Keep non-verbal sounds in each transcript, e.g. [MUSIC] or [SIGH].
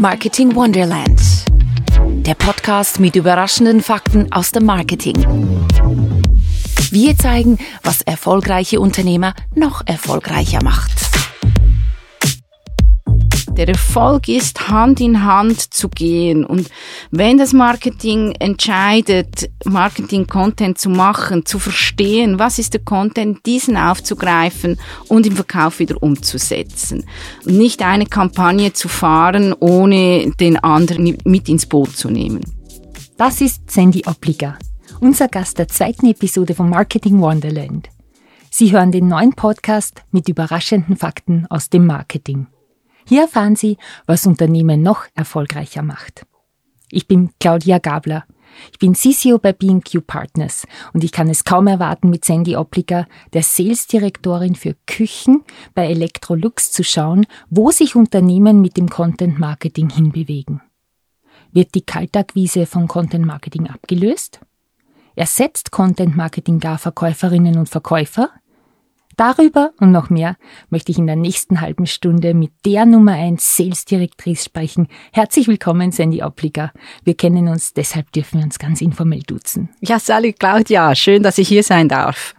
Marketing Wonderland. Der Podcast mit überraschenden Fakten aus dem Marketing. Wir zeigen, was erfolgreiche Unternehmer noch erfolgreicher macht. Der Erfolg ist, Hand in Hand zu gehen. Und wenn das Marketing entscheidet, Marketing-Content zu machen, zu verstehen, was ist der Content, diesen aufzugreifen und im Verkauf wieder umzusetzen. Nicht eine Kampagne zu fahren, ohne den anderen mit ins Boot zu nehmen. Das ist Sandy Obliger, unser Gast der zweiten Episode von Marketing Wonderland. Sie hören den neuen Podcast mit überraschenden Fakten aus dem Marketing. Hier erfahren Sie, was Unternehmen noch erfolgreicher macht. Ich bin Claudia Gabler. Ich bin CCO bei B&Q Partners und ich kann es kaum erwarten, mit Sandy Opliger, der Sales-Direktorin für Küchen bei Electrolux zu schauen, wo sich Unternehmen mit dem Content Marketing hinbewegen. Wird die Kaltakquise von Content Marketing abgelöst? Ersetzt Content Marketing gar Verkäuferinnen und Verkäufer? Darüber und noch mehr möchte ich in der nächsten halben Stunde mit der Nummer 1 Sales Directrice sprechen. Herzlich willkommen, Sandy Opliger. Wir kennen uns, deshalb dürfen wir uns ganz informell duzen. Ja, salut Claudia, schön, dass ich hier sein darf.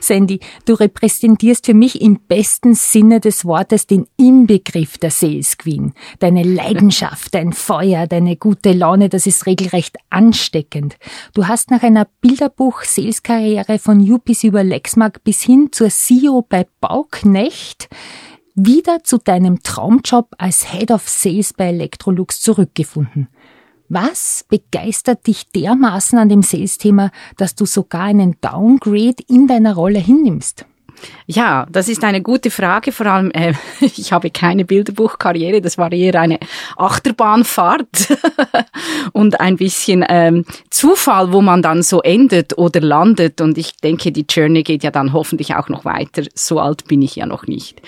Sandy, du repräsentierst für mich im besten Sinne des Wortes den Inbegriff der Sales Queen. Deine Leidenschaft, dein Feuer, deine gute Laune, das ist regelrecht ansteckend. Du hast nach einer Bilderbuch-Sales-Karriere von UPC über Lexmark bis hin zur CEO bei Bauknecht wieder zu deinem Traumjob als Head of Sales bei Electrolux zurückgefunden. Was begeistert dich dermaßen an dem Sales-Thema, dass du sogar einen Downgrade in deiner Rolle hinnimmst? Ja, das ist eine gute Frage. Vor allem, äh, [LAUGHS] ich habe keine Bilderbuchkarriere, das war eher eine Achterbahnfahrt [LAUGHS] und ein bisschen ähm, Zufall, wo man dann so endet oder landet. Und ich denke, die Journey geht ja dann hoffentlich auch noch weiter. So alt bin ich ja noch nicht.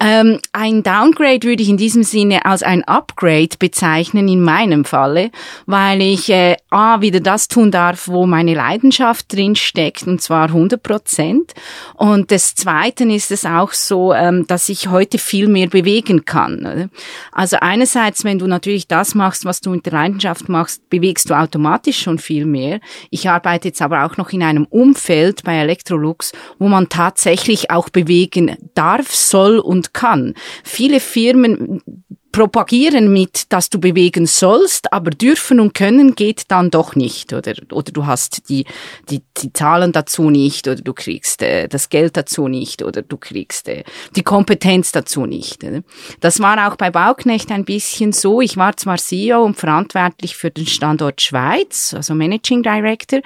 Ähm, ein Downgrade würde ich in diesem Sinne als ein Upgrade bezeichnen in meinem Falle, weil ich äh, A, wieder das tun darf, wo meine Leidenschaft drin steckt, und zwar 100 Prozent. Und Zweiten ist es auch so, ähm, dass ich heute viel mehr bewegen kann. Also einerseits, wenn du natürlich das machst, was du mit der Leidenschaft machst, bewegst du automatisch schon viel mehr. Ich arbeite jetzt aber auch noch in einem Umfeld bei Electrolux, wo man tatsächlich auch bewegen darf, soll und kann. Viele Firmen propagieren mit, dass du bewegen sollst, aber dürfen und können geht dann doch nicht, oder, oder du hast die, die, die Zahlen dazu nicht, oder du kriegst äh, das Geld dazu nicht, oder du kriegst äh, die Kompetenz dazu nicht. Oder? Das war auch bei Bauknecht ein bisschen so. Ich war zwar CEO und verantwortlich für den Standort Schweiz, also Managing Director,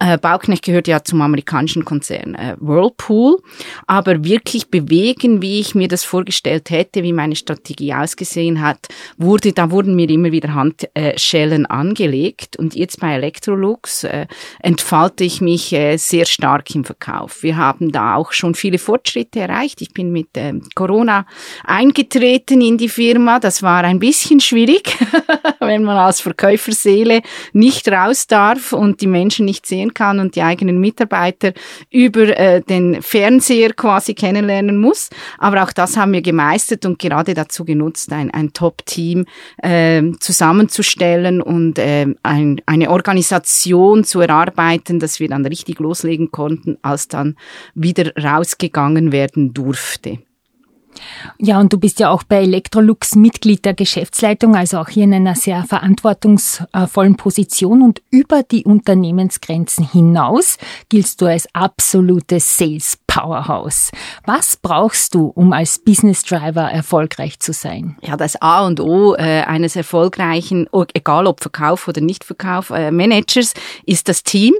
äh, Bauknecht gehört ja zum amerikanischen Konzern äh, Whirlpool, aber wirklich bewegen, wie ich mir das vorgestellt hätte, wie meine Strategie ausgesehen hat, wurde, da wurden mir immer wieder Handschellen angelegt und jetzt bei Electrolux äh, entfalte ich mich äh, sehr stark im Verkauf. Wir haben da auch schon viele Fortschritte erreicht. Ich bin mit äh, Corona eingetreten in die Firma. Das war ein bisschen schwierig, [LAUGHS] wenn man als Verkäuferseele nicht raus darf und die Menschen nicht sehen sehen kann und die eigenen Mitarbeiter über äh, den Fernseher quasi kennenlernen muss. Aber auch das haben wir gemeistert und gerade dazu genutzt, ein, ein Top-Team äh, zusammenzustellen und äh, ein, eine Organisation zu erarbeiten, dass wir dann richtig loslegen konnten, als dann wieder rausgegangen werden durfte. Ja, und du bist ja auch bei Electrolux Mitglied der Geschäftsleitung, also auch hier in einer sehr verantwortungsvollen Position. Und über die Unternehmensgrenzen hinaus giltst du als absolutes Sales Powerhouse. Was brauchst du, um als Business Driver erfolgreich zu sein? Ja, das A und O äh, eines erfolgreichen, egal ob Verkauf oder Nichtverkauf, äh, Managers, ist das Team.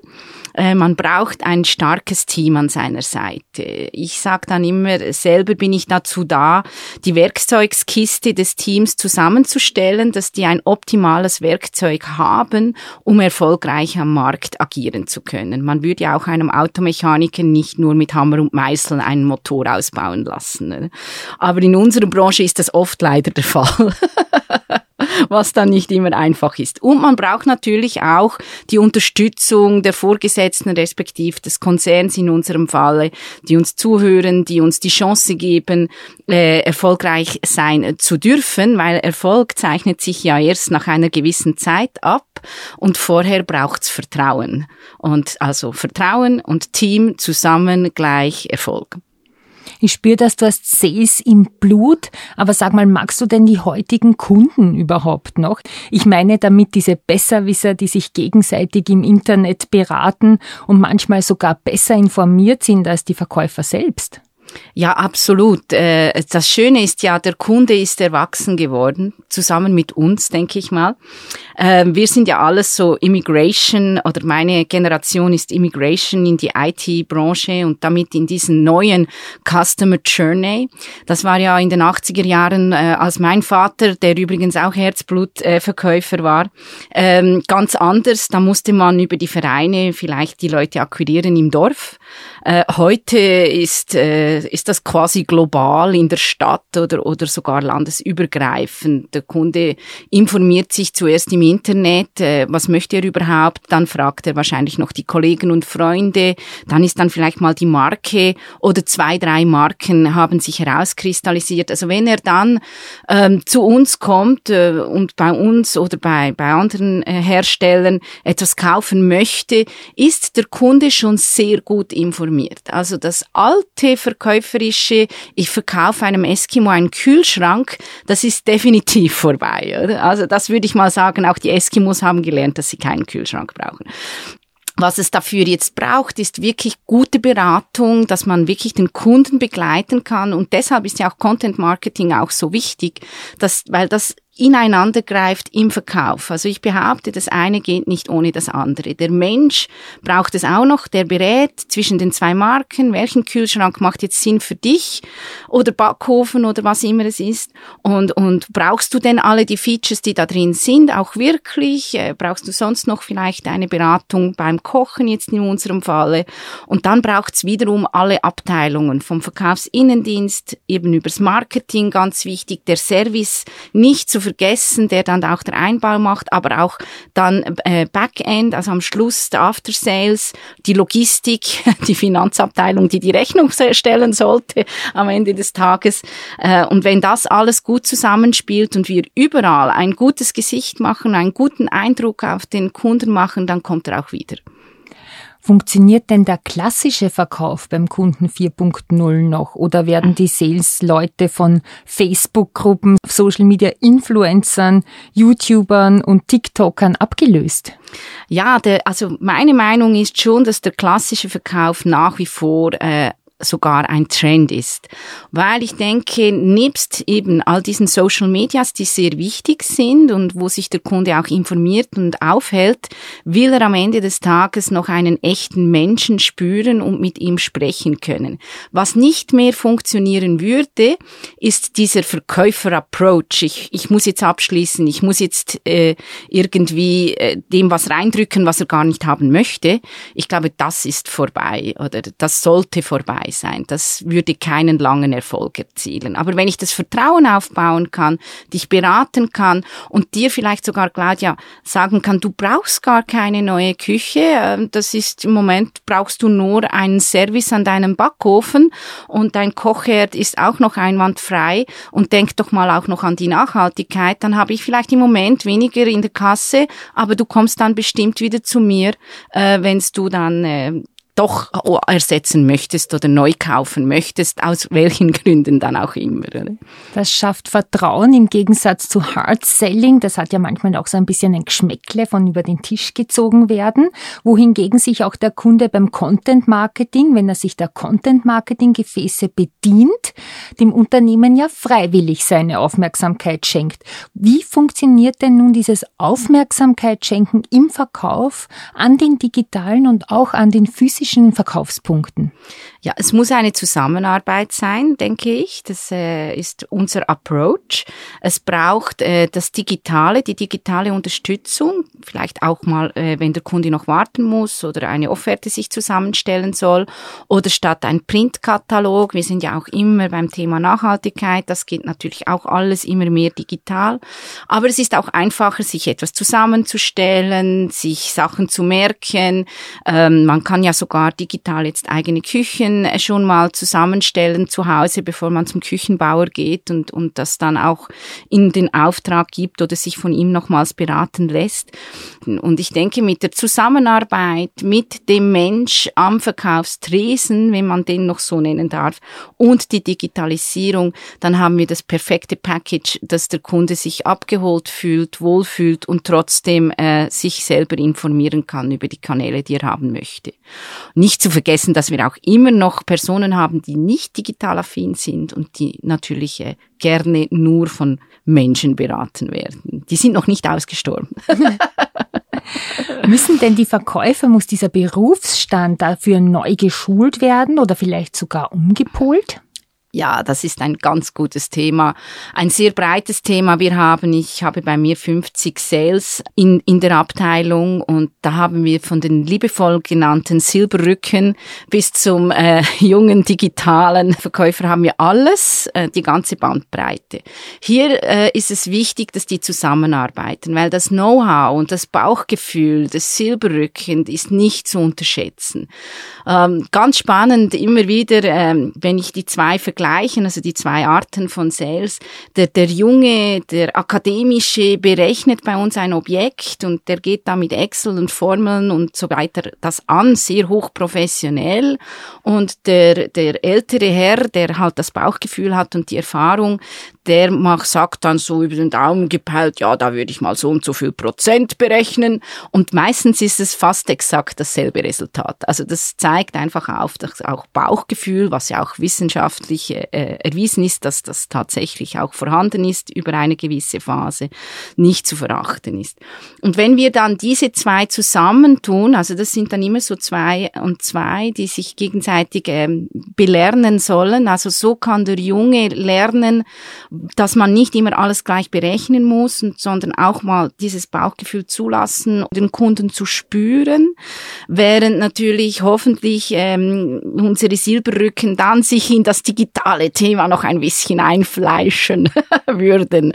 Äh, man braucht ein starkes Team an seiner Seite. Ich sage dann immer, selber bin ich dazu da, die Werkzeugskiste des Teams zusammenzustellen, dass die ein optimales Werkzeug haben, um erfolgreich am Markt agieren zu können. Man würde ja auch einem Automechaniker nicht nur mit Hammer und Meißel einen Motor ausbauen lassen. Aber in unserer Branche ist das oft leider der Fall. [LAUGHS] was dann nicht immer einfach ist. Und man braucht natürlich auch die Unterstützung der Vorgesetzten respektive des Konzerns in unserem Falle, die uns zuhören, die uns die Chance geben, äh, erfolgreich sein zu dürfen, weil Erfolg zeichnet sich ja erst nach einer gewissen Zeit ab und vorher braucht's Vertrauen. Und also Vertrauen und Team zusammen gleich Erfolg. Ich spüre, dass du hast Sales im Blut, aber sag mal, magst du denn die heutigen Kunden überhaupt noch? Ich meine damit diese Besserwisser, die sich gegenseitig im Internet beraten und manchmal sogar besser informiert sind als die Verkäufer selbst. Ja, absolut. Äh, das Schöne ist ja, der Kunde ist erwachsen geworden, zusammen mit uns, denke ich mal. Ähm, wir sind ja alles so Immigration oder meine Generation ist Immigration in die IT-Branche und damit in diesen neuen Customer Journey. Das war ja in den 80er Jahren, äh, als mein Vater, der übrigens auch Herzblutverkäufer war, ähm, ganz anders. Da musste man über die Vereine vielleicht die Leute akquirieren im Dorf. Heute ist ist das quasi global in der Stadt oder, oder sogar landesübergreifend. Der Kunde informiert sich zuerst im Internet, äh, was möchte er überhaupt, dann fragt er wahrscheinlich noch die Kollegen und Freunde, dann ist dann vielleicht mal die Marke oder zwei, drei Marken haben sich herauskristallisiert. Also wenn er dann ähm, zu uns kommt äh, und bei uns oder bei, bei anderen äh, Herstellern etwas kaufen möchte, ist der Kunde schon sehr gut informiert. Also das alte Verkäufer verkäuferische, ich verkaufe einem Eskimo einen Kühlschrank, das ist definitiv [LAUGHS] vorbei. Oder? Also das würde ich mal sagen, auch die Eskimos haben gelernt, dass sie keinen Kühlschrank brauchen. Was es dafür jetzt braucht, ist wirklich gute Beratung, dass man wirklich den Kunden begleiten kann. Und deshalb ist ja auch Content Marketing auch so wichtig, dass, weil das ineinander greift im Verkauf. Also ich behaupte, das eine geht nicht ohne das andere. Der Mensch braucht es auch noch, der berät zwischen den zwei Marken, welchen Kühlschrank macht jetzt Sinn für dich oder Backofen oder was immer es ist. Und, und brauchst du denn alle die Features, die da drin sind, auch wirklich? Äh, brauchst du sonst noch vielleicht eine Beratung beim Kochen jetzt in unserem Falle? Und dann braucht es wiederum alle Abteilungen vom Verkaufsinnendienst, eben übers Marketing, ganz wichtig, der Service nicht zu vergessen, der dann auch der Einbau macht, aber auch dann äh, Backend, also am Schluss der After Sales, die Logistik, [LAUGHS] die Finanzabteilung, die die Rechnung stellen sollte am Ende des Tages. Äh, und wenn das alles gut zusammenspielt und wir überall ein gutes Gesicht machen, einen guten Eindruck auf den Kunden machen, dann kommt er auch wieder. Funktioniert denn der klassische Verkauf beim Kunden 4.0 noch oder werden die Sales-Leute von Facebook-Gruppen, Social-Media-Influencern, YouTubern und TikTokern abgelöst? Ja, der, also meine Meinung ist schon, dass der klassische Verkauf nach wie vor äh, sogar ein Trend ist. Weil ich denke, nebst eben all diesen Social Medias, die sehr wichtig sind und wo sich der Kunde auch informiert und aufhält, will er am Ende des Tages noch einen echten Menschen spüren und mit ihm sprechen können. Was nicht mehr funktionieren würde, ist dieser Verkäufer-Approach. Ich, ich muss jetzt abschließen, ich muss jetzt äh, irgendwie äh, dem was reindrücken, was er gar nicht haben möchte. Ich glaube, das ist vorbei oder das sollte vorbei sein. Das würde keinen langen Erfolg erzielen. Aber wenn ich das Vertrauen aufbauen kann, dich beraten kann und dir vielleicht sogar, Claudia, sagen kann, du brauchst gar keine neue Küche, ähm, das ist im Moment, brauchst du nur einen Service an deinem Backofen und dein Kochherd ist auch noch einwandfrei und denk doch mal auch noch an die Nachhaltigkeit, dann habe ich vielleicht im Moment weniger in der Kasse, aber du kommst dann bestimmt wieder zu mir, äh, wenn du dann äh, doch ersetzen möchtest oder neu kaufen möchtest, aus welchen Gründen dann auch immer. Oder? Das schafft Vertrauen im Gegensatz zu Hard Selling. Das hat ja manchmal auch so ein bisschen ein Geschmäckle von über den Tisch gezogen werden, wohingegen sich auch der Kunde beim Content Marketing, wenn er sich der Content Marketing Gefäße bedient, dem Unternehmen ja freiwillig seine Aufmerksamkeit schenkt. Wie funktioniert denn nun dieses Aufmerksamkeit schenken im Verkauf an den digitalen und auch an den physischen physischen Verkaufspunkten? Ja, es muss eine Zusammenarbeit sein, denke ich. Das äh, ist unser Approach. Es braucht äh, das Digitale, die digitale Unterstützung, vielleicht auch mal, äh, wenn der Kunde noch warten muss oder eine Offerte sich zusammenstellen soll oder statt ein Printkatalog. Wir sind ja auch immer beim Thema Nachhaltigkeit. Das geht natürlich auch alles immer mehr digital. Aber es ist auch einfacher, sich etwas zusammenzustellen, sich Sachen zu merken. Ähm, man kann ja sogar digital jetzt eigene Küchen Äh, schon mal zusammenstellen zu Hause, bevor man zum Küchenbauer geht und, und das dann auch in den Auftrag gibt oder sich von ihm nochmals beraten lässt. Und ich denke, mit der Zusammenarbeit mit dem Mensch am Verkaufstresen, wenn man den noch so nennen darf, und die Digitalisierung, dann haben wir das perfekte Package, dass der Kunde sich abgeholt fühlt, wohlfühlt und trotzdem äh, sich selber informieren kann über die Kanäle, die er haben möchte. Nicht zu vergessen, dass wir auch immer noch Personen haben, die nicht digital affin sind und die natürlich äh, gerne nur von Menschen beraten werden. Die sind noch nicht ausgestorben. [LAUGHS] Müssen denn die Verkäufer, muss dieser Berufsstand dafür neu geschult werden oder vielleicht sogar umgepolt? Ja, das ist ein ganz gutes Thema. Ein sehr breites Thema. Wir haben, ich habe bei mir 50 Sales in, in der Abteilung und da haben wir von den liebevoll genannten Silberrücken bis zum äh, [LAUGHS] jungen digitalen Verkäufer haben wir alles, äh, die ganze Bandbreite. Hier äh, ist es wichtig, dass die zusammenarbeiten, weil das Know-how und das Bauchgefühl des Silberrücken ist nicht zu unterschätzen. Ähm, ganz spannend immer wieder, ähm, wenn ich die zwei vergleichen, also die zwei Arten von Sales. Der, der Junge, der akademische berechnet bei uns ein Objekt und der geht da mit Excel und Formeln und so weiter das an, sehr hochprofessionell. Und der, der ältere Herr, der halt das Bauchgefühl hat und die Erfahrung, der macht, sagt dann so über den Daumen gepeilt, ja, da würde ich mal so und so viel Prozent berechnen. Und meistens ist es fast exakt dasselbe Resultat. Also das zeigt einfach auf, dass auch Bauchgefühl, was ja auch wissenschaftlich äh, erwiesen ist, dass das tatsächlich auch vorhanden ist über eine gewisse Phase, nicht zu verachten ist. Und wenn wir dann diese zwei zusammentun, also das sind dann immer so zwei und zwei, die sich gegenseitig ähm, belernen sollen, also so kann der Junge lernen, dass man nicht immer alles gleich berechnen muss, sondern auch mal dieses Bauchgefühl zulassen, den Kunden zu spüren, während natürlich hoffentlich ähm, unsere Silberrücken dann sich in das digitale Thema noch ein bisschen einfleischen [LAUGHS] würden.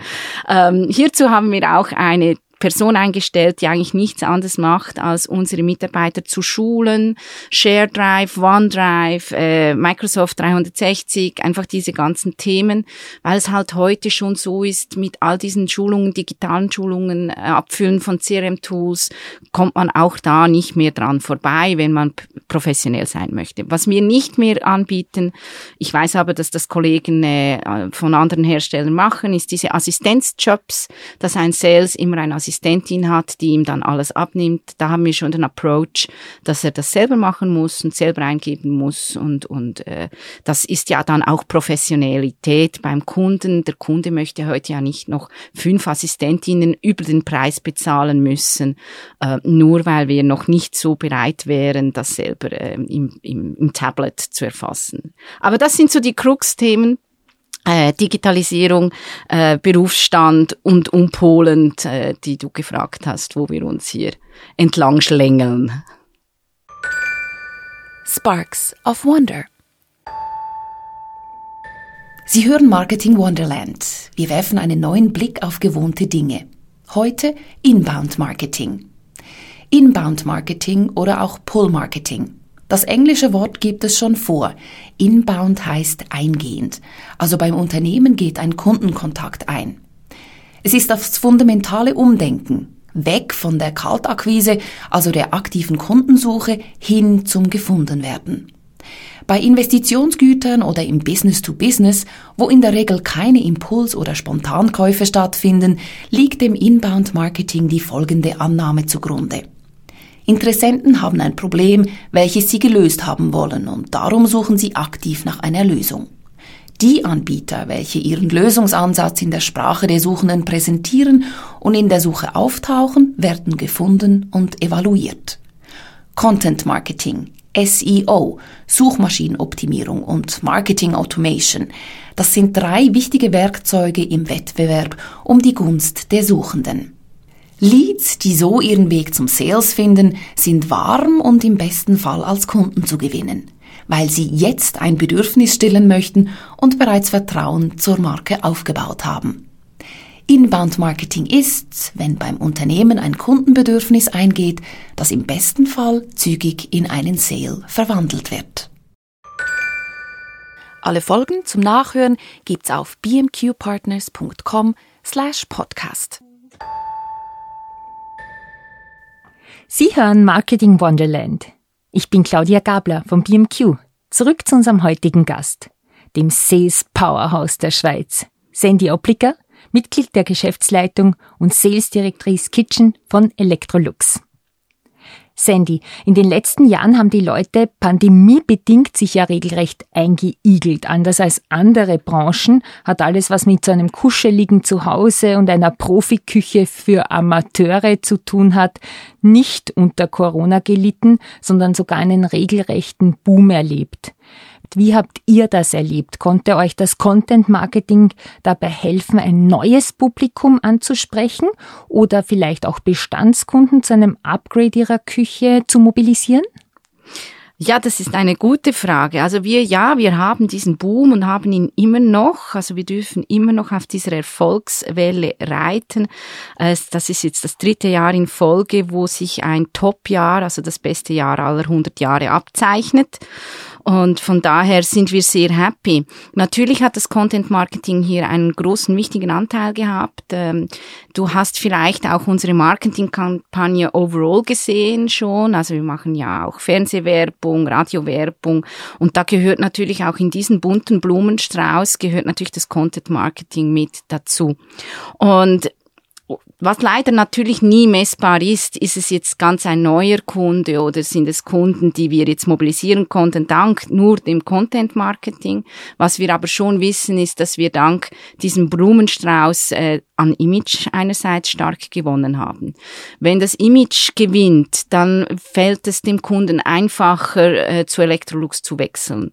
Ähm, hierzu haben wir auch eine Person eingestellt, die eigentlich nichts anderes macht, als unsere Mitarbeiter zu schulen, ShareDrive, OneDrive, äh, Microsoft 360, einfach diese ganzen Themen, weil es halt heute schon so ist, mit all diesen Schulungen, digitalen Schulungen, äh, Abfüllen von CRM-Tools, kommt man auch da nicht mehr dran vorbei, wenn man professionell sein möchte. Was wir nicht mehr anbieten, ich weiß aber, dass das Kollegen äh, von anderen Herstellern machen, ist diese Assistenzjobs, dass ein Sales immer ein Assistent Assistentin hat, die ihm dann alles abnimmt. Da haben wir schon den Approach, dass er das selber machen muss und selber eingeben muss und und äh, das ist ja dann auch Professionalität beim Kunden. Der Kunde möchte heute ja nicht noch fünf Assistentinnen über den Preis bezahlen müssen, äh, nur weil wir noch nicht so bereit wären, das selber äh, im, im, im Tablet zu erfassen. Aber das sind so die Krux-Themen, äh, Digitalisierung, äh, Berufsstand und umpolend, äh, die du gefragt hast, wo wir uns hier entlang schlängeln. Sparks of Wonder. Sie hören Marketing Wonderland. Wir werfen einen neuen Blick auf gewohnte Dinge. Heute Inbound Marketing. Inbound Marketing oder auch Pull Marketing. Das englische Wort gibt es schon vor. Inbound heißt eingehend. Also beim Unternehmen geht ein Kundenkontakt ein. Es ist das fundamentale Umdenken. Weg von der Kaltakquise, also der aktiven Kundensuche, hin zum Gefundenwerden. Bei Investitionsgütern oder im Business to Business, wo in der Regel keine Impuls- oder Spontankäufe stattfinden, liegt dem Inbound Marketing die folgende Annahme zugrunde. Interessenten haben ein Problem, welches sie gelöst haben wollen und darum suchen sie aktiv nach einer Lösung. Die Anbieter, welche ihren Lösungsansatz in der Sprache der Suchenden präsentieren und in der Suche auftauchen, werden gefunden und evaluiert. Content Marketing. SEO, Suchmaschinenoptimierung und Marketing Automation. Das sind drei wichtige Werkzeuge im Wettbewerb um die Gunst der Suchenden. Leads, die so ihren Weg zum Sales finden, sind warm und im besten Fall als Kunden zu gewinnen, weil sie jetzt ein Bedürfnis stillen möchten und bereits Vertrauen zur Marke aufgebaut haben. Inbound Marketing ist, wenn beim Unternehmen ein Kundenbedürfnis eingeht, das im besten Fall zügig in einen Sale verwandelt wird. Alle Folgen zum Nachhören gibt's auf bmqpartners.com slash podcast. Sie hören Marketing Wonderland. Ich bin Claudia Gabler vom BMQ. Zurück zu unserem heutigen Gast, dem Sales Powerhouse der Schweiz, Sandy Oplicker, Mitglied der Geschäftsleitung und Sales Directrice Kitchen von Electrolux. Sandy, in den letzten Jahren haben die Leute pandemiebedingt sich ja regelrecht eingeigelt. Anders als andere Branchen hat alles, was mit so einem kuscheligen Zuhause und einer Profiküche für Amateure zu tun hat, nicht unter Corona gelitten, sondern sogar einen regelrechten Boom erlebt. Wie habt ihr das erlebt? Konnte euch das Content Marketing dabei helfen, ein neues Publikum anzusprechen oder vielleicht auch Bestandskunden zu einem Upgrade ihrer Küche zu mobilisieren? Ja, das ist eine gute Frage. Also wir, ja, wir haben diesen Boom und haben ihn immer noch. Also wir dürfen immer noch auf dieser Erfolgswelle reiten. Das ist jetzt das dritte Jahr in Folge, wo sich ein Top-Jahr, also das beste Jahr aller 100 Jahre abzeichnet. Und von daher sind wir sehr happy. Natürlich hat das Content Marketing hier einen großen, wichtigen Anteil gehabt. Ähm, du hast vielleicht auch unsere Marketingkampagne overall gesehen schon. Also wir machen ja auch Fernsehwerbung, Radiowerbung. Und da gehört natürlich auch in diesen bunten Blumenstrauß gehört natürlich das Content Marketing mit dazu. Und was leider natürlich nie messbar ist, ist es jetzt ganz ein neuer Kunde oder sind es Kunden, die wir jetzt mobilisieren konnten, dank nur dem Content Marketing. Was wir aber schon wissen, ist, dass wir dank diesem Blumenstrauß äh, an Image einerseits stark gewonnen haben. Wenn das Image gewinnt, dann fällt es dem Kunden einfacher, äh, zu Electrolux zu wechseln.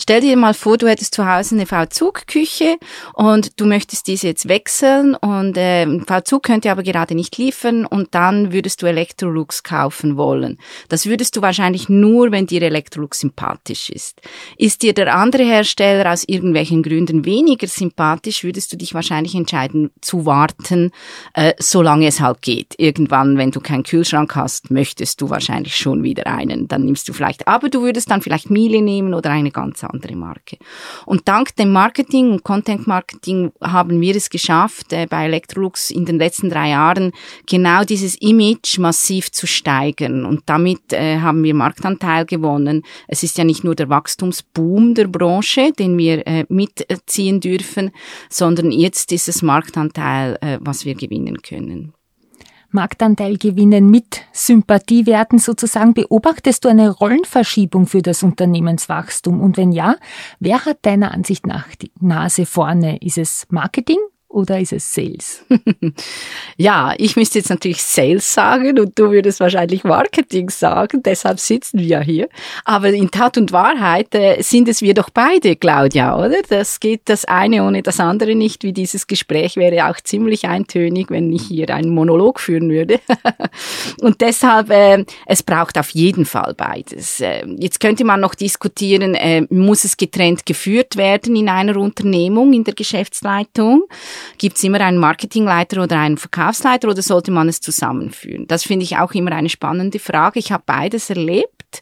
Stell dir mal vor, du hättest zu Hause eine V-Zug-Küche und du möchtest diese jetzt wechseln und äh, V-Zug könnte aber gerade nicht liefern und dann würdest du Electrolux kaufen wollen. Das würdest du wahrscheinlich nur, wenn dir Electrolux sympathisch ist. Ist dir der andere Hersteller aus irgendwelchen Gründen weniger sympathisch, würdest du dich wahrscheinlich entscheiden zu warten, äh, solange es halt geht. Irgendwann, wenn du keinen Kühlschrank hast, möchtest du wahrscheinlich schon wieder einen. Dann nimmst du vielleicht, aber du würdest dann vielleicht Miele nehmen oder eine ganz andere Marke. Und dank dem Marketing und Content Marketing haben wir es geschafft, äh, bei Electrolux in den letzten drei Jahren genau dieses Image massiv zu steigern. Und damit äh, haben wir Marktanteil gewonnen. Es ist ja nicht nur der Wachstumsboom der Branche, den wir äh, mitziehen dürfen, sondern jetzt ist es Marktanteil, äh, was wir gewinnen können. Marktanteil gewinnen mit Sympathiewerten sozusagen? Beobachtest du eine Rollenverschiebung für das Unternehmenswachstum? Und wenn ja, wer hat deiner Ansicht nach die Nase vorne? Ist es Marketing oder ist es Sales? [LAUGHS] ja, ich müsste jetzt natürlich Sales sagen und du würdest wahrscheinlich Marketing sagen, deshalb sitzen wir hier. Aber in Tat und Wahrheit äh, sind es wir doch beide, Claudia, oder? Das geht das eine ohne das andere nicht, wie dieses Gespräch wäre auch ziemlich eintönig, wenn ich hier einen Monolog führen würde. [LAUGHS] und deshalb, äh, es braucht auf jeden Fall beides. Äh, jetzt könnte man noch diskutieren, äh, muss es getrennt geführt werden in einer Unternehmung, in der Geschäftsleitung? Gibt es immer einen Marketingleiter oder einen Verkaufsleiter oder sollte man es zusammenführen? Das finde ich auch immer eine spannende Frage. Ich habe beides erlebt.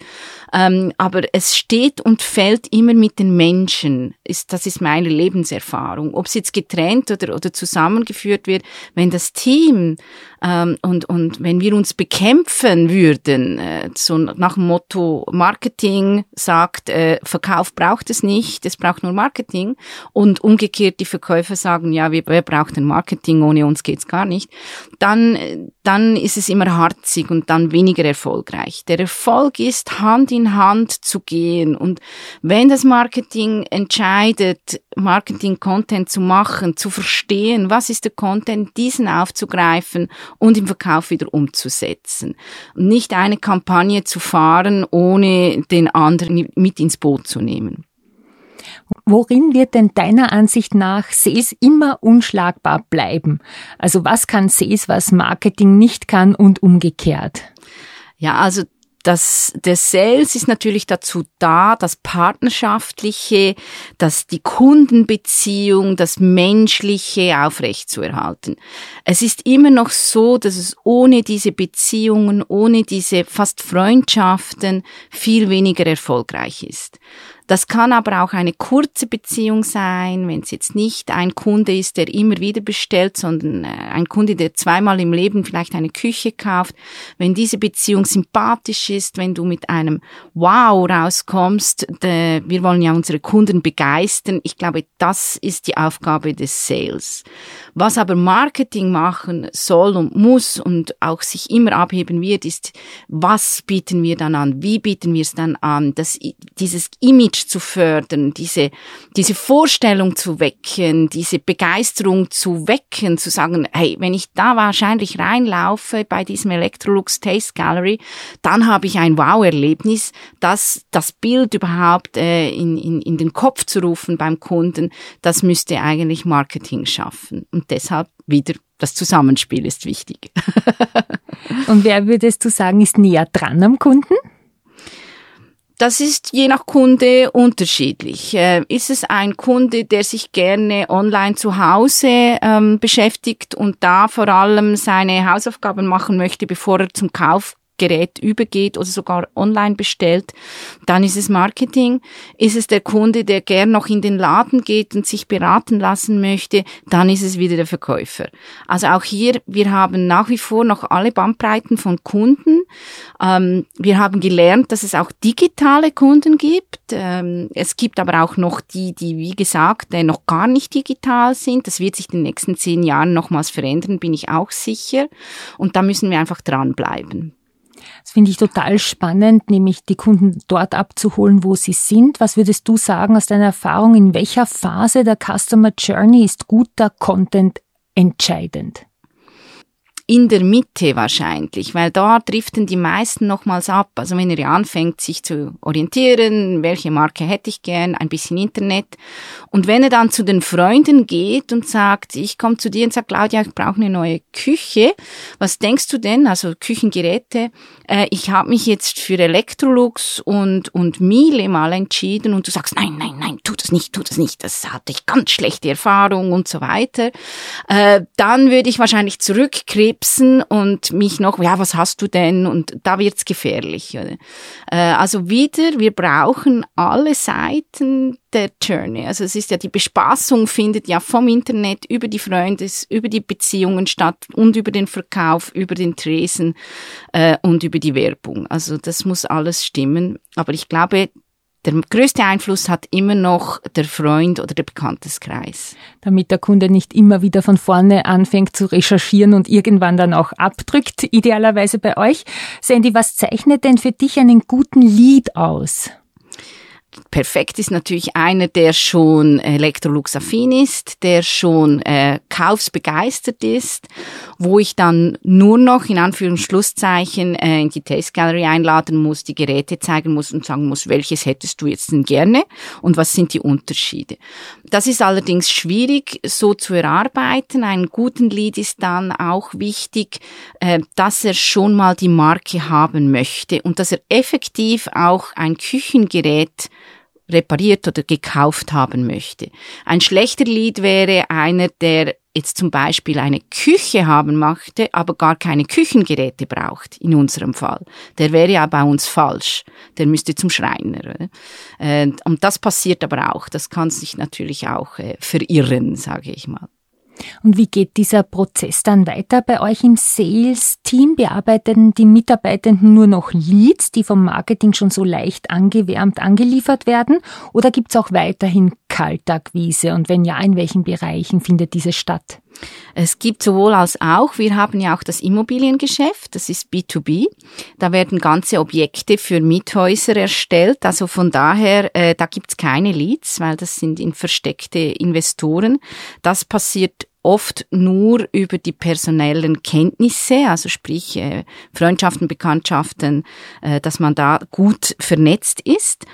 Ähm, aber es steht und fällt immer mit den Menschen. Ist, das ist meine Lebenserfahrung. Ob es jetzt getrennt oder, oder zusammengeführt wird, wenn das Team ähm, und, und wenn wir uns bekämpfen würden, äh, so nach dem Motto Marketing sagt, äh, Verkauf braucht es nicht, es braucht nur Marketing und umgekehrt die Verkäufer sagen, ja, wir, wer braucht denn Marketing, ohne uns geht's gar nicht, dann, dann ist es immer harzig und dann weniger erfolgreich. Der Erfolg ist Hand in Hand zu gehen. Und wenn das Marketing entscheidet, Marketing-Content zu machen, zu verstehen, was ist der Content, diesen aufzugreifen und im Verkauf wieder umzusetzen. nicht eine Kampagne zu fahren, ohne den anderen mit ins Boot zu nehmen. Worin wird denn deiner Ansicht nach Sales immer unschlagbar bleiben? Also was kann Sales, was Marketing nicht kann und umgekehrt? Ja, also das, der Sales ist natürlich dazu da, das Partnerschaftliche, das die Kundenbeziehung, das Menschliche aufrechtzuerhalten. Es ist immer noch so, dass es ohne diese Beziehungen, ohne diese fast Freundschaften viel weniger erfolgreich ist. Das kann aber auch eine kurze Beziehung sein, wenn es jetzt nicht ein Kunde ist, der immer wieder bestellt, sondern äh, ein Kunde, der zweimal im Leben vielleicht eine Küche kauft. Wenn diese Beziehung sympathisch ist, wenn du mit einem Wow rauskommst, de, wir wollen ja unsere Kunden begeistern. Ich glaube, das ist die Aufgabe des Sales. Was aber Marketing machen soll und muss und auch sich immer abheben wird, ist, was bieten wir dann an? Wie bieten wir es dann an? Das, dieses Image Image zu fördern, diese, diese Vorstellung zu wecken, diese Begeisterung zu wecken, zu sagen, hey, wenn ich da wahrscheinlich reinlaufe bei diesem Electrolux Taste Gallery, dann habe ich ein Wow-Erlebnis, das das Bild überhaupt äh, in, in, in den Kopf zu rufen beim Kunden, das müsste eigentlich Marketing schaffen. Und deshalb wieder das Zusammenspiel ist wichtig. [LAUGHS] Und wer würdest du sagen, ist näher dran am Kunden? Das ist je nach Kunde unterschiedlich. Äh, ist es ein Kunde, der sich gerne online zu Hause ähm, beschäftigt und da vor allem seine Hausaufgaben machen möchte, bevor er zum Kauf Gerät übergeht oder sogar online bestellt, dann ist es Marketing. Ist es der Kunde, der gern noch in den Laden geht und sich beraten lassen möchte, dann ist es wieder der Verkäufer. Also auch hier, wir haben nach wie vor noch alle Bandbreiten von Kunden. Ähm, wir haben gelernt, dass es auch digitale Kunden gibt. Ähm, es gibt aber auch noch die, die, wie gesagt, äh, noch gar nicht digital sind. Das wird sich in den nächsten zehn Jahren nochmals verändern, bin ich auch sicher. Und da müssen wir einfach dranbleiben. Das finde ich total spannend, nämlich die Kunden dort abzuholen, wo sie sind. Was würdest du sagen aus deiner Erfahrung, in welcher Phase der Customer Journey ist guter Content entscheidend? In der Mitte wahrscheinlich, weil da driften die meisten nochmals ab. Also wenn er anfängt, sich zu orientieren, welche Marke hätte ich gern, ein bisschen Internet. Und wenn er dann zu den Freunden geht und sagt, ich komme zu dir und sage, Claudia, ich brauche eine neue Küche, was denkst du denn? Also Küchengeräte. Äh, ich habe mich jetzt für Electrolux und, und Miele mal entschieden und du sagst, nein, nein, nein, tu das nicht, tu das nicht, das hatte ich ganz schlechte Erfahrung und so weiter. Äh, dann würde ich wahrscheinlich zurückkriegen, knipsen und mich noch, ja, was hast du denn? Und da wird's gefährlich. Äh, also wieder, wir brauchen alle Seiten der Journey. Also es ist ja die Bespaßung findet ja vom Internet über die Freunde, über die Beziehungen statt und über den Verkauf, über den Tresen äh, und über die Werbung. Also das muss alles stimmen. Aber ich glaube, der größte Einfluss hat immer noch der Freund oder der Bekannteskreis. Damit der Kunde nicht immer wieder von vorne anfängt zu recherchieren und irgendwann dann auch abdrückt, idealerweise bei euch. Sandy, was zeichnet denn für dich einen guten Lead aus? Perfekt ist natürlich einer, der schon Electrolux-affin ist, der schon äh, kaufsbegeistert ist, wo ich dann nur noch in Anführungsschlusszeichen äh, in die Taste Gallery einladen muss, die Geräte zeigen muss und sagen muss, welches hättest du jetzt denn gerne und was sind die Unterschiede. Das ist allerdings schwierig so zu erarbeiten. Einen guten Lead ist dann auch wichtig, äh, dass er schon mal die Marke haben möchte und dass er effektiv auch ein Küchengerät repariert oder gekauft haben möchte. Ein schlechter Lied wäre einer, der jetzt zum Beispiel eine Küche haben möchte, aber gar keine Küchengeräte braucht, in unserem Fall. Der wäre ja bei uns falsch. Der müsste zum Schreiner. Äh, und das passiert aber auch. Das kann sich natürlich auch äh, verirren, sage ich mal. Und wie geht dieser Prozess dann weiter bei euch im Sales-Team? Bearbeiten die Mitarbeitenden nur noch Leads, die vom Marketing schon so leicht angewärmt angeliefert werden? Oder gibt es auch weiterhin Kaltakquise? Und wenn ja, in welchen Bereichen findet diese statt? Es gibt sowohl als auch. Wir haben ja auch das Immobiliengeschäft, das ist B2B. Da werden ganze Objekte für Miethäuser erstellt. Also von daher, äh, da gibt's keine Leads, weil das sind in versteckte Investoren. Das passiert oft nur über die personellen Kenntnisse, also sprich äh, Freundschaften, Bekanntschaften, äh, dass man da gut vernetzt ist.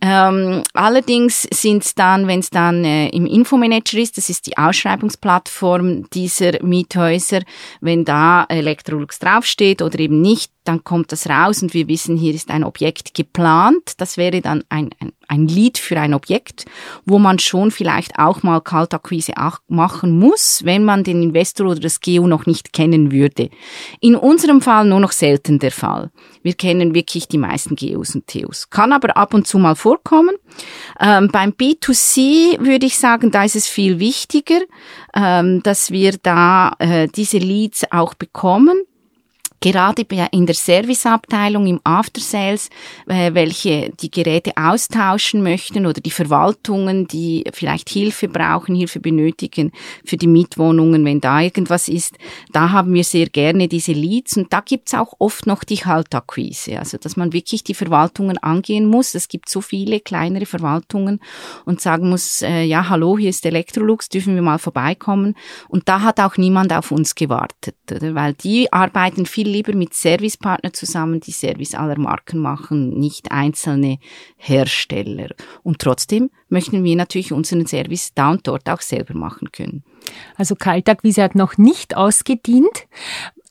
Ähm, allerdings sind es dann, wenn es dann äh, im Infomanager ist, das ist die Ausschreibungsplattform dieser Miethäuser, wenn da Electrolux draufsteht oder eben nicht, dann kommt das raus und wir wissen, hier ist ein Objekt geplant. Das wäre dann ein, ein, ein Lied für ein Objekt, wo man schon vielleicht auch mal Kaltakquise machen muss, wenn man den Investor oder das Geo noch nicht kennen würde. In unserem Fall nur noch selten der Fall. Wir kennen wirklich die meisten Geos und Theos. Kann aber ab und zu mal vorkommen. Ähm, beim B2C würde ich sagen, da ist es viel wichtiger, ähm, dass wir da äh, diese Leads auch bekommen gerade in der Serviceabteilung im After Sales, äh, welche die Geräte austauschen möchten oder die Verwaltungen, die vielleicht Hilfe brauchen, Hilfe benötigen für die Mietwohnungen, wenn da irgendwas ist, da haben wir sehr gerne diese Leads und da gibt's auch oft noch die Haltakquise, also dass man wirklich die Verwaltungen angehen muss. Es gibt so viele kleinere Verwaltungen und sagen muss, äh, ja, hallo, hier ist Electrolux, dürfen wir mal vorbeikommen? Und da hat auch niemand auf uns gewartet, oder? weil die arbeiten viel viel lieber mit Servicepartner zusammen, die Service aller Marken machen, nicht einzelne Hersteller. Und trotzdem möchten wir natürlich unseren Service da und dort auch selber machen können. Also Kaltakquise hat noch nicht ausgedient.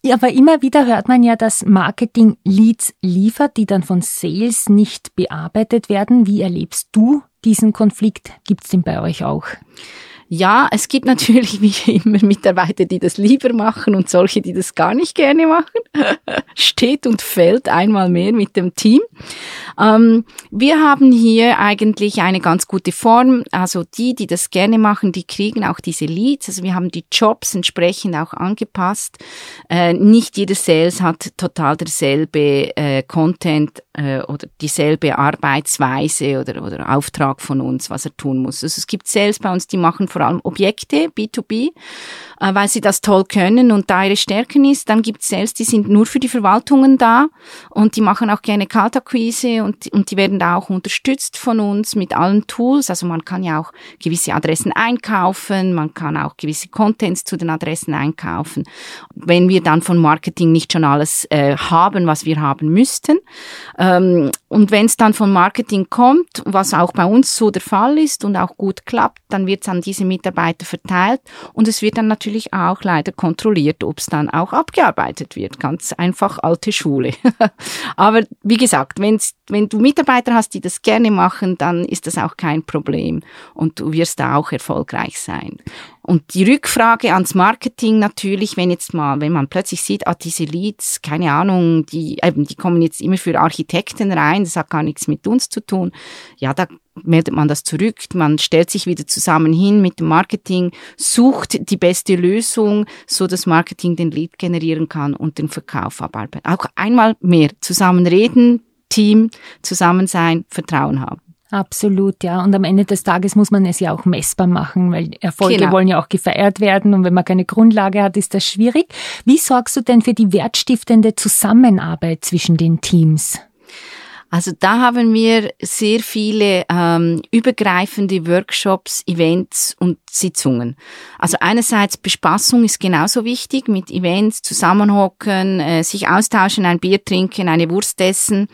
Aber immer wieder hört man ja, dass Marketing Leads liefert, die dann von Sales nicht bearbeitet werden. Wie erlebst du diesen Konflikt? Gibt es den bei euch auch? Ja, es gibt natürlich [LAUGHS] wie immer Mitarbeiter, die das lieber machen und solche, die das gar nicht gerne machen. [LAUGHS] Steht und fällt einmal mehr mit dem Team. Ähm, wir haben hier eigentlich eine ganz gute Form. Also die, die das gerne machen, die kriegen auch diese Leads. Also wir haben die Jobs entsprechend auch angepasst. Äh, nicht jeder Sales hat total derselbe äh, Content äh, oder dieselbe Arbeitsweise oder, oder Auftrag von uns, was er tun muss. Also es gibt Sales bei uns, die machen vor allem Objekte, B2B, äh, weil sie das toll können und da ihre Stärken ist. Dann gibt es Sales, die sind nur für die Verwaltungen da und die machen auch gerne Kaltakquise und, und die werden da auch unterstützt von uns mit allen Tools. Also man kann ja auch gewisse Adressen einkaufen, man kann auch gewisse Contents zu den Adressen einkaufen. Wenn wir dann von Marketing nicht schon alles äh, haben, was wir haben müssten. Ähm, und wenn es dann von Marketing kommt, was auch bei uns so der Fall ist und auch gut klappt, dann wird es an diese Mitarbeiter verteilt und es wird dann natürlich auch leider kontrolliert, ob es dann auch abgearbeitet wird. Ganz einfach alte Schule. [LAUGHS] Aber wie gesagt, wenn's, wenn du Mitarbeiter hast, die das gerne machen, dann ist das auch kein Problem und du wirst da auch erfolgreich sein. Und die Rückfrage ans Marketing natürlich, wenn jetzt mal, wenn man plötzlich sieht, ah, diese Leads, keine Ahnung, die, eben, die kommen jetzt immer für Architekten rein, das hat gar nichts mit uns zu tun. Ja, da meldet man das zurück, man stellt sich wieder zusammen hin mit dem Marketing, sucht die beste Lösung, so dass Marketing den Lead generieren kann und den Verkauf abarbeitet. Auch einmal mehr zusammen reden, Team, zusammen sein, Vertrauen haben. Absolut, ja. Und am Ende des Tages muss man es ja auch messbar machen, weil Erfolge genau. wollen ja auch gefeiert werden. Und wenn man keine Grundlage hat, ist das schwierig. Wie sorgst du denn für die wertstiftende Zusammenarbeit zwischen den Teams? Also da haben wir sehr viele ähm, übergreifende Workshops, Events und Sitzungen. Also einerseits Bespaßung ist genauso wichtig, mit Events zusammenhocken, äh, sich austauschen, ein Bier trinken, eine Wurst essen,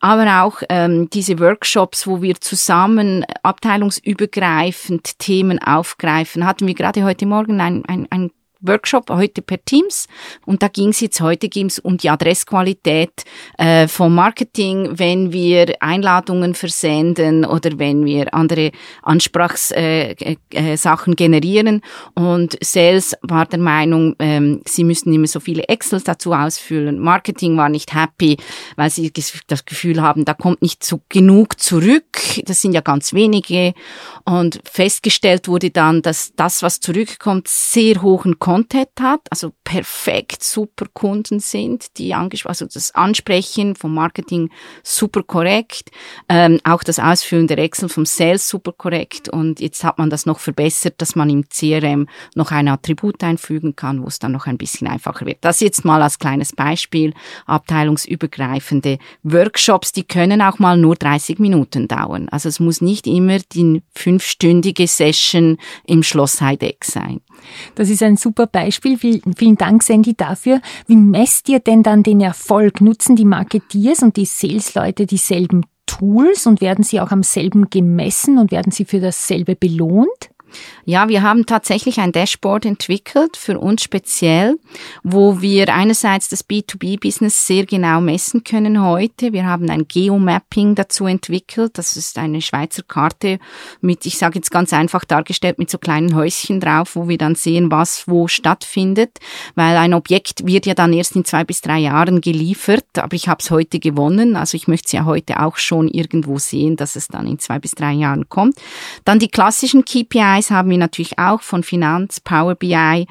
aber auch ähm, diese Workshops, wo wir zusammen abteilungsübergreifend Themen aufgreifen. Hatten wir gerade heute Morgen ein, ein, ein Workshop heute per Teams und da ging es jetzt heute ging's um die Adressqualität äh, vom Marketing, wenn wir Einladungen versenden oder wenn wir andere Ansprachsachen äh, äh, Sachen generieren und Sales war der Meinung, ähm, sie müssten immer so viele Excels dazu ausfüllen. Marketing war nicht happy, weil sie das Gefühl haben, da kommt nicht so genug zurück. Das sind ja ganz wenige und festgestellt wurde dann, dass das, was zurückkommt, sehr hohen Content hat, also perfekt super Kunden sind, die also das Ansprechen vom Marketing super korrekt, ähm, auch das Ausfüllen der Excel vom Sales super korrekt und jetzt hat man das noch verbessert, dass man im CRM noch ein Attribut einfügen kann, wo es dann noch ein bisschen einfacher wird. Das jetzt mal als kleines Beispiel, abteilungsübergreifende Workshops, die können auch mal nur 30 Minuten dauern. Also es muss nicht immer die fünfstündige Session im Schloss Heideck sein. Das ist ein super Beispiel. Vielen Dank, Sandy, dafür. Wie messt ihr denn dann den Erfolg? Nutzen die Marketeers und die Salesleute dieselben Tools und werden sie auch am selben gemessen und werden sie für dasselbe belohnt? Ja, wir haben tatsächlich ein Dashboard entwickelt, für uns speziell, wo wir einerseits das B2B-Business sehr genau messen können heute. Wir haben ein Geomapping dazu entwickelt. Das ist eine Schweizer Karte mit, ich sage jetzt ganz einfach dargestellt, mit so kleinen Häuschen drauf, wo wir dann sehen, was wo stattfindet. Weil ein Objekt wird ja dann erst in zwei bis drei Jahren geliefert, aber ich habe es heute gewonnen. Also ich möchte es ja heute auch schon irgendwo sehen, dass es dann in zwei bis drei Jahren kommt. Dann die klassischen KPIs haben wir natürlich auch von Finanz, Power BI.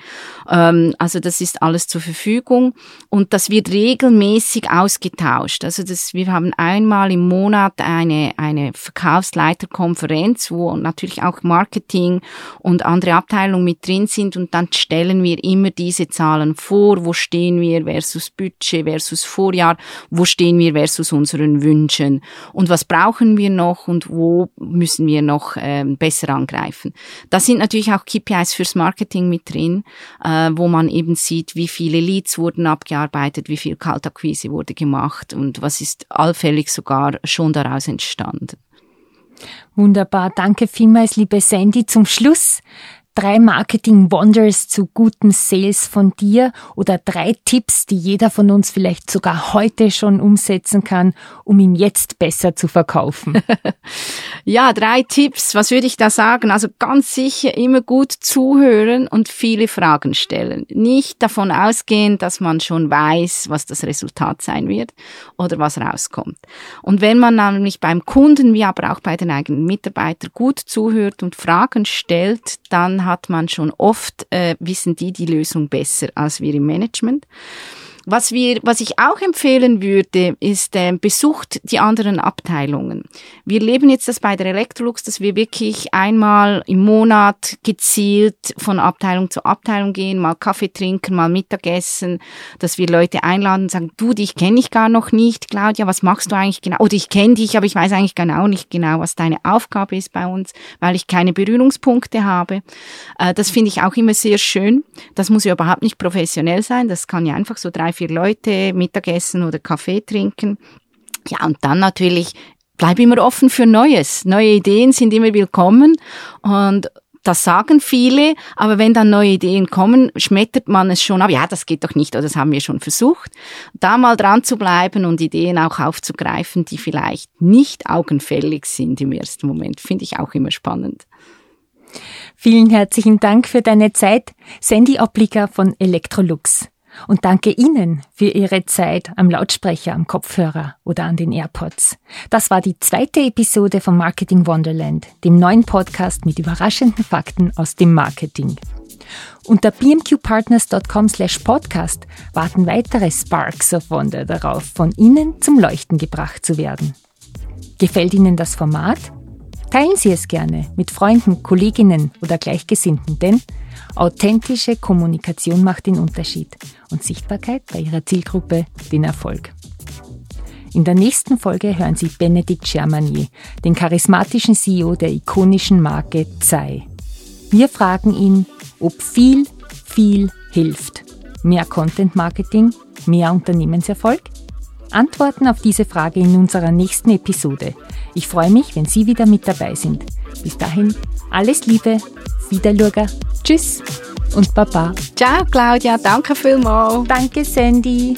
Ähm, also das ist alles zur Verfügung und das wird regelmäßig ausgetauscht. Also das, wir haben einmal im Monat eine, eine Verkaufsleiterkonferenz, wo natürlich auch Marketing und andere Abteilungen mit drin sind und dann stellen wir immer diese Zahlen vor. Wo stehen wir versus Budget versus Vorjahr? Wo stehen wir versus unseren Wünschen? Und was brauchen wir noch und wo müssen wir noch ähm, besser angreifen? Das sind natürlich auch KPIs fürs Marketing mit drin, äh, wo man eben sieht, wie viele Leads wurden abgearbeitet, wie viel Kaltakquise wurde gemacht und was ist allfällig sogar schon daraus entstanden. Wunderbar. Danke vielmals, liebe Sandy. Zum Schluss drei Marketing Wonders zu guten Sales von dir oder drei Tipps, die jeder von uns vielleicht sogar heute schon umsetzen kann, um ihn jetzt besser zu verkaufen? [LAUGHS] ja, drei Tipps. Was würde ich da sagen? Also ganz sicher immer gut zuhören und viele Fragen stellen. Nicht davon ausgehen, dass man schon weiß, was das Resultat sein wird oder was rauskommt. Und wenn man nämlich beim Kunden wie aber auch bei den eigenen Mitarbeitern gut zuhört und Fragen stellt, dann hat man schon oft, äh, wissen die die Lösung besser als wir im Management. Was wir, was ich auch empfehlen würde, ist äh, besucht die anderen Abteilungen. Wir leben jetzt das bei der Electrolux, dass wir wirklich einmal im Monat gezielt von Abteilung zu Abteilung gehen, mal Kaffee trinken, mal Mittagessen, dass wir Leute einladen und sagen, du, dich kenne ich gar noch nicht, Claudia, was machst du eigentlich genau? Oder ich kenne dich, aber ich weiß eigentlich genau nicht genau, was deine Aufgabe ist bei uns, weil ich keine Berührungspunkte habe. Äh, das finde ich auch immer sehr schön. Das muss ja überhaupt nicht professionell sein, das kann ja einfach so drei drei, vier Leute Mittagessen oder Kaffee trinken. Ja, und dann natürlich bleib immer offen für Neues. Neue Ideen sind immer willkommen und das sagen viele, aber wenn dann neue Ideen kommen, schmettert man es schon ab. Ja, das geht doch nicht, oder das haben wir schon versucht. Da mal dran zu bleiben und Ideen auch aufzugreifen, die vielleicht nicht augenfällig sind im ersten Moment, finde ich auch immer spannend. Vielen herzlichen Dank für deine Zeit. Sandy Obliger von Electrolux. Und danke Ihnen für Ihre Zeit am Lautsprecher, am Kopfhörer oder an den AirPods. Das war die zweite Episode von Marketing Wonderland, dem neuen Podcast mit überraschenden Fakten aus dem Marketing. Unter bmqpartners.com slash podcast warten weitere Sparks of Wonder darauf, von Ihnen zum Leuchten gebracht zu werden. Gefällt Ihnen das Format? Teilen Sie es gerne mit Freunden, Kolleginnen oder Gleichgesinnten, denn authentische Kommunikation macht den Unterschied und Sichtbarkeit bei Ihrer Zielgruppe den Erfolg. In der nächsten Folge hören Sie Benedikt Germanier, den charismatischen CEO der ikonischen Marke Zei. Wir fragen ihn, ob viel, viel hilft. Mehr Content Marketing, mehr Unternehmenserfolg? Antworten auf diese Frage in unserer nächsten Episode. Ich freue mich, wenn Sie wieder mit dabei sind. Bis dahin, alles Liebe, Wiederlurger, Tschüss und Baba. Ciao Claudia, danke vielmals. Danke Sandy.